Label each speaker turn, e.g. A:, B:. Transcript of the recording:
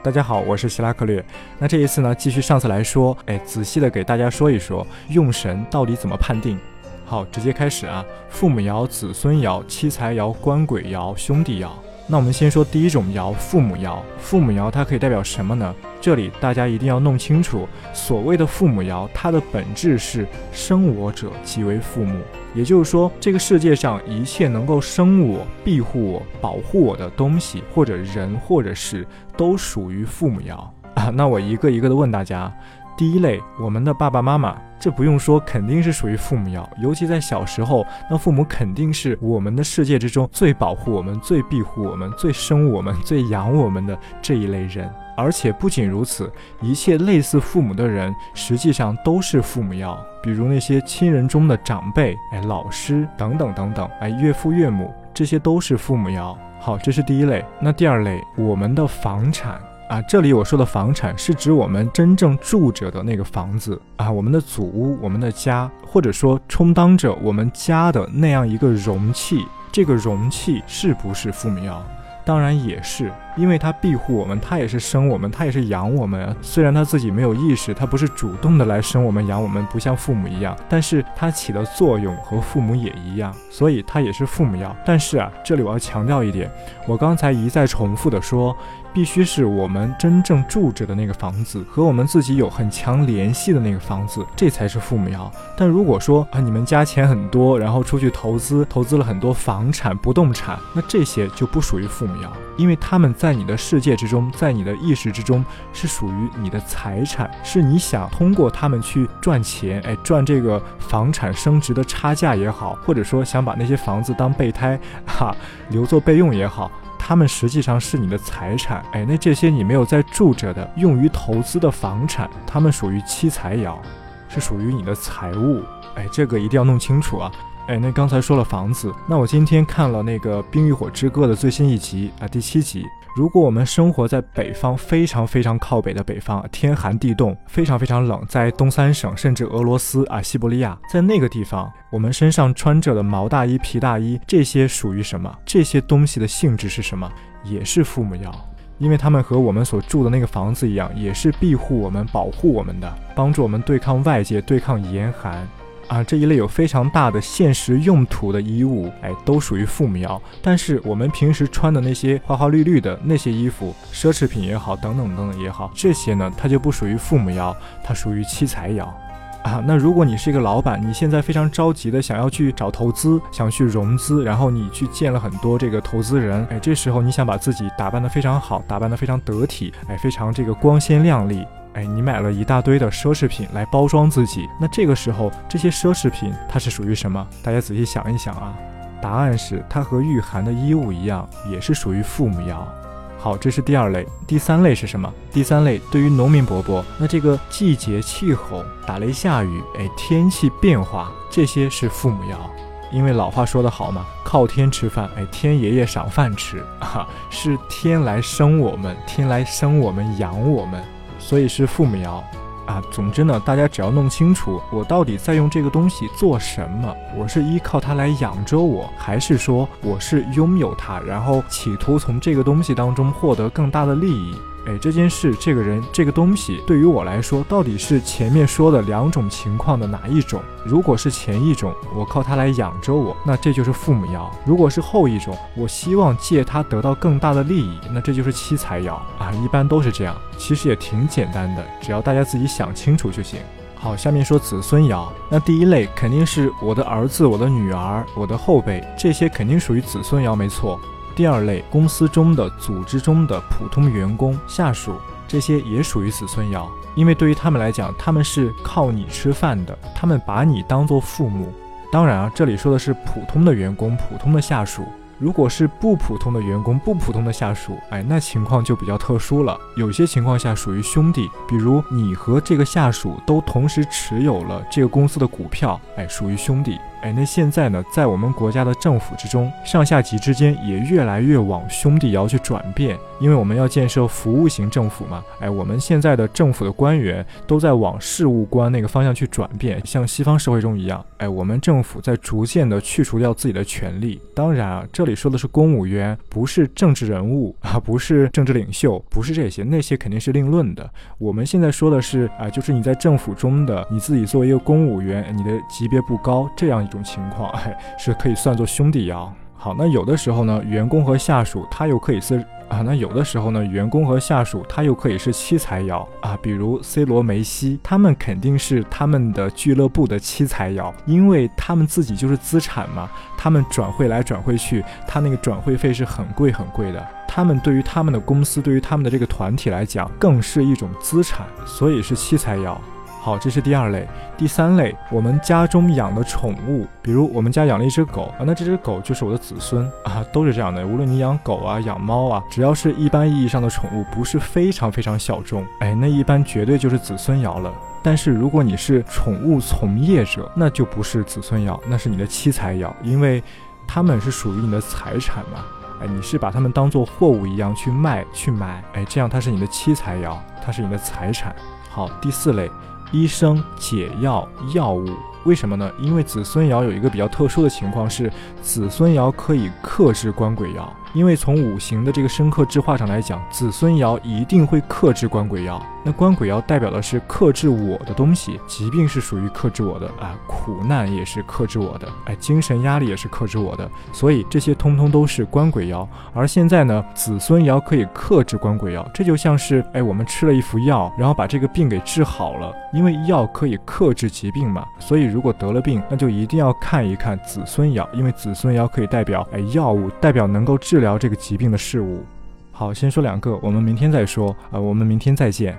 A: 大家好，我是希拉克略。那这一次呢，继续上次来说，哎，仔细的给大家说一说用神到底怎么判定。好，直接开始啊，父母爻、子孙爻、妻财爻、官鬼爻、兄弟爻。那我们先说第一种爻，父母爻。父母爻它可以代表什么呢？这里大家一定要弄清楚，所谓的父母爻，它的本质是生我者即为父母。也就是说，这个世界上一切能够生我、庇护我、保护我的东西，或者人，或者事，都属于父母爻啊。那我一个一个的问大家。第一类，我们的爸爸妈妈，这不用说，肯定是属于父母要。尤其在小时候，那父母肯定是我们的世界之中最保护我们、最庇护我们、最生我们、最养我们的这一类人。而且不仅如此，一切类似父母的人，实际上都是父母要。比如那些亲人中的长辈，哎，老师等等等等，哎，岳父岳母，这些都是父母要。好，这是第一类。那第二类，我们的房产。啊，这里我说的房产是指我们真正住着的那个房子啊，我们的祖屋，我们的家，或者说充当着我们家的那样一个容器。这个容器是不是父母要？当然也是，因为他庇护我们，他也是生我们，他也是养我们。虽然他自己没有意识，他不是主动的来生我们、养我们，不像父母一样，但是他起的作用和父母也一样，所以他也是父母爻。但是啊，这里我要强调一点，我刚才一再重复的说。必须是我们真正住着的那个房子，和我们自己有很强联系的那个房子，这才是父母爻。但如果说啊，你们家钱很多，然后出去投资，投资了很多房产、不动产，那这些就不属于父母爻，因为他们在你的世界之中，在你的意识之中是属于你的财产，是你想通过他们去赚钱，哎，赚这个房产升值的差价也好，或者说想把那些房子当备胎，哈，留作备用也好。他们实际上是你的财产，哎，那这些你没有在住着的、用于投资的房产，他们属于七财爻，是属于你的财物，哎，这个一定要弄清楚啊。哎，那刚才说了房子，那我今天看了那个《冰与火之歌》的最新一集啊，第七集。如果我们生活在北方，非常非常靠北的北方，天寒地冻，非常非常冷，在东三省甚至俄罗斯啊，西伯利亚，在那个地方，我们身上穿着的毛大衣、皮大衣，这些属于什么？这些东西的性质是什么？也是父母要，因为他们和我们所住的那个房子一样，也是庇护我们、保护我们的，帮助我们对抗外界、对抗严寒。啊，这一类有非常大的现实用途的衣物，哎，都属于父母爻。但是我们平时穿的那些花花绿绿的那些衣服，奢侈品也好，等等等等也好，这些呢，它就不属于父母爻，它属于妻财爻。啊，那如果你是一个老板，你现在非常着急的想要去找投资，想去融资，然后你去见了很多这个投资人，哎，这时候你想把自己打扮得非常好，打扮得非常得体，哎，非常这个光鲜亮丽。哎，你买了一大堆的奢侈品来包装自己，那这个时候这些奢侈品它是属于什么？大家仔细想一想啊，答案是它和御寒的衣物一样，也是属于父母爻。好，这是第二类，第三类是什么？第三类对于农民伯伯，那这个季节气候、打雷下雨，哎，天气变化，这些是父母爻。因为老话说得好嘛，靠天吃饭，哎，天爷爷赏饭吃 啊，是天来生我们，天来生我们，养我们。所以是父母爻啊。总之呢，大家只要弄清楚，我到底在用这个东西做什么？我是依靠它来养着我，还是说我是拥有它，然后企图从这个东西当中获得更大的利益？哎，这件事、这个人、这个东西，对于我来说，到底是前面说的两种情况的哪一种？如果是前一种，我靠它来养着我，那这就是父母爻；如果是后一种，我希望借它得到更大的利益，那这就是妻财爻啊。一般都是这样，其实也挺简单的，只要大家自己想清楚就行。好，下面说子孙爻，那第一类肯定是我的儿子、我的女儿、我的后辈，这些肯定属于子孙爻，没错。第二类，公司中的、组织中的普通员工、下属，这些也属于子孙爻，因为对于他们来讲，他们是靠你吃饭的，他们把你当做父母。当然啊，这里说的是普通的员工、普通的下属。如果是不普通的员工、不普通的下属，哎，那情况就比较特殊了。有些情况下属于兄弟，比如你和这个下属都同时持有了这个公司的股票，哎，属于兄弟。哎，那现在呢，在我们国家的政府之中，上下级之间也越来越往兄弟爻去转变，因为我们要建设服务型政府嘛。哎，我们现在的政府的官员都在往事务官那个方向去转变，像西方社会中一样。哎，我们政府在逐渐的去除掉自己的权利。当然啊，这里。里说的是公务员，不是政治人物啊，不是政治领袖，不是这些，那些肯定是另论的。我们现在说的是啊，就是你在政府中的你自己作为一个公务员，你的级别不高，这样一种情况，哎，是可以算作兄弟爻。好，那有的时候呢，员工和下属他又可以是啊，那有的时候呢，员工和下属他又可以是七财爻啊，比如 C 罗、梅西，他们肯定是他们的俱乐部的七财爻，因为他们自己就是资产嘛，他们转会来转会去，他那个转会费是很贵很贵的，他们对于他们的公司，对于他们的这个团体来讲，更是一种资产，所以是七财爻。好，这是第二类，第三类，我们家中养的宠物，比如我们家养了一只狗啊，那这只狗就是我的子孙啊，都是这样的。无论你养狗啊，养猫啊，只要是一般意义上的宠物，不是非常非常小众，哎，那一般绝对就是子孙爻了。但是如果你是宠物从业者，那就不是子孙爻，那是你的妻财爻，因为他们是属于你的财产嘛，哎，你是把它们当做货物一样去卖去买，哎，这样它是你的妻财爻，它是你的财产。好，第四类。医生解药药物，为什么呢？因为子孙爻有一个比较特殊的情况是，子孙爻可以克制官鬼爻。因为从五行的这个生克制化上来讲，子孙爻一定会克制官鬼爻。那官鬼爻代表的是克制我的东西，疾病是属于克制我的啊，苦难也是克制我的，哎，精神压力也是克制我的。所以这些通通都是官鬼爻。而现在呢，子孙爻可以克制官鬼爻，这就像是哎，我们吃了一副药，然后把这个病给治好了。因为药可以克制疾病嘛，所以如果得了病，那就一定要看一看子孙爻，因为子孙爻可以代表哎药物，代表能够治疗。这个疾病的事物，好，先说两个，我们明天再说啊，我们明天再见。